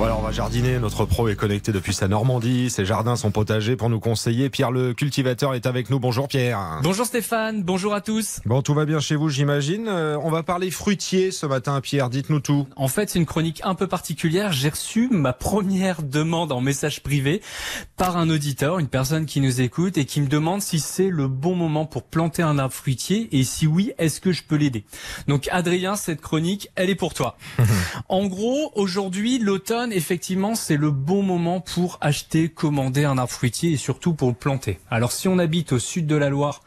Voilà, on va jardiner. Notre pro est connecté depuis sa Normandie. Ses jardins sont potagers pour nous conseiller. Pierre le cultivateur est avec nous. Bonjour Pierre. Bonjour Stéphane, bonjour à tous. Bon, tout va bien chez vous, j'imagine. Euh, on va parler fruitier ce matin, Pierre. Dites-nous tout. En fait, c'est une chronique un peu particulière. J'ai reçu ma première demande en message privé par un auditeur, une personne qui nous écoute et qui me demande si c'est le bon moment pour planter un arbre fruitier et si oui, est-ce que je peux l'aider? Donc Adrien, cette chronique, elle est pour toi. en gros, aujourd'hui, l'automne effectivement, c'est le bon moment pour acheter, commander un arbre fruitier et surtout pour le planter. Alors si on habite au sud de la Loire,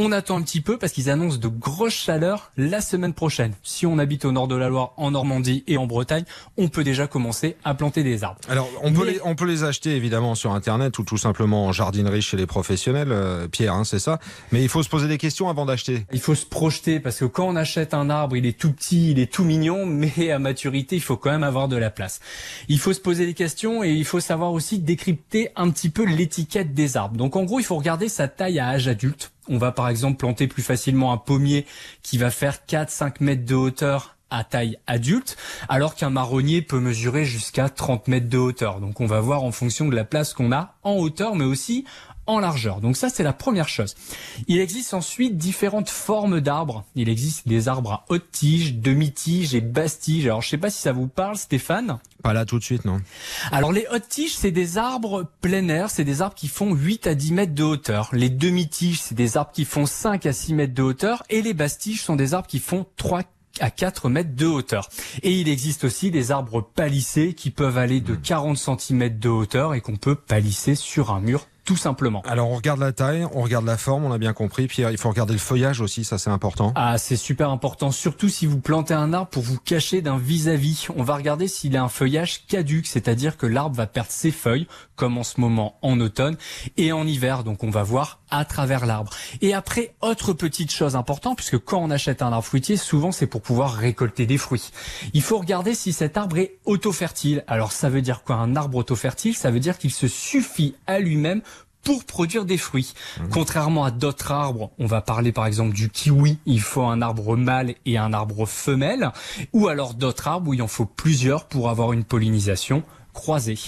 on attend un petit peu parce qu'ils annoncent de grosses chaleurs la semaine prochaine. Si on habite au nord de la Loire, en Normandie et en Bretagne, on peut déjà commencer à planter des arbres. Alors, on peut, les, on peut les acheter évidemment sur Internet ou tout simplement en jardinerie chez les professionnels, euh, Pierre, hein, c'est ça. Mais il faut se poser des questions avant d'acheter. Il faut se projeter parce que quand on achète un arbre, il est tout petit, il est tout mignon, mais à maturité, il faut quand même avoir de la place. Il faut se poser des questions et il faut savoir aussi décrypter un petit peu l'étiquette des arbres. Donc en gros, il faut regarder sa taille à âge adulte on va par exemple planter plus facilement un pommier qui va faire 4-5 mètres de hauteur à taille adulte, alors qu'un marronnier peut mesurer jusqu'à 30 mètres de hauteur. Donc on va voir en fonction de la place qu'on a en hauteur, mais aussi en largeur. Donc ça, c'est la première chose. Il existe ensuite différentes formes d'arbres. Il existe des arbres à haute tige, demi-tige et basse tige. Alors je sais pas si ça vous parle, Stéphane. Pas là tout de suite, non. Alors les hautes tiges, c'est des arbres plein air, c'est des arbres qui font 8 à 10 mètres de hauteur. Les demi-tiges, c'est des arbres qui font 5 à 6 mètres de hauteur. Et les basses tiges sont des arbres qui font 3 à 4 mètres de hauteur. Et il existe aussi des arbres palissés qui peuvent aller de 40 cm de hauteur et qu'on peut palisser sur un mur tout simplement. Alors on regarde la taille, on regarde la forme, on a bien compris. Pierre, il faut regarder le feuillage aussi, ça c'est important. Ah, c'est super important, surtout si vous plantez un arbre pour vous cacher d'un vis-à-vis. On va regarder s'il a un feuillage caduque, c'est-à-dire que l'arbre va perdre ses feuilles, comme en ce moment en automne et en hiver. Donc on va voir à travers l'arbre. Et après, autre petite chose importante, puisque quand on achète un arbre fruitier, souvent c'est pour pouvoir récolter des fruits. Il faut regarder si cet arbre est auto-fertile. Alors ça veut dire quoi Un arbre auto-fertile, ça veut dire qu'il se suffit à lui-même pour produire des fruits. Mhm. Contrairement à d'autres arbres, on va parler par exemple du kiwi, il faut un arbre mâle et un arbre femelle, ou alors d'autres arbres où il en faut plusieurs pour avoir une pollinisation croisée.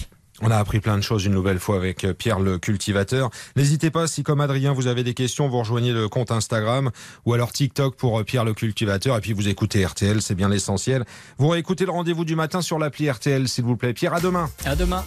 On a appris plein de choses une nouvelle fois avec euh, Pierre le cultivateur. N'hésitez pas, si comme Adrien vous avez des questions, vous rejoignez le compte Instagram ou alors TikTok pour euh, Pierre le cultivateur et puis vous écoutez RTL, c'est bien l'essentiel. Vous réécoutez le rendez-vous du matin sur l'appli RTL, s'il vous plaît. Pierre, à demain. À demain.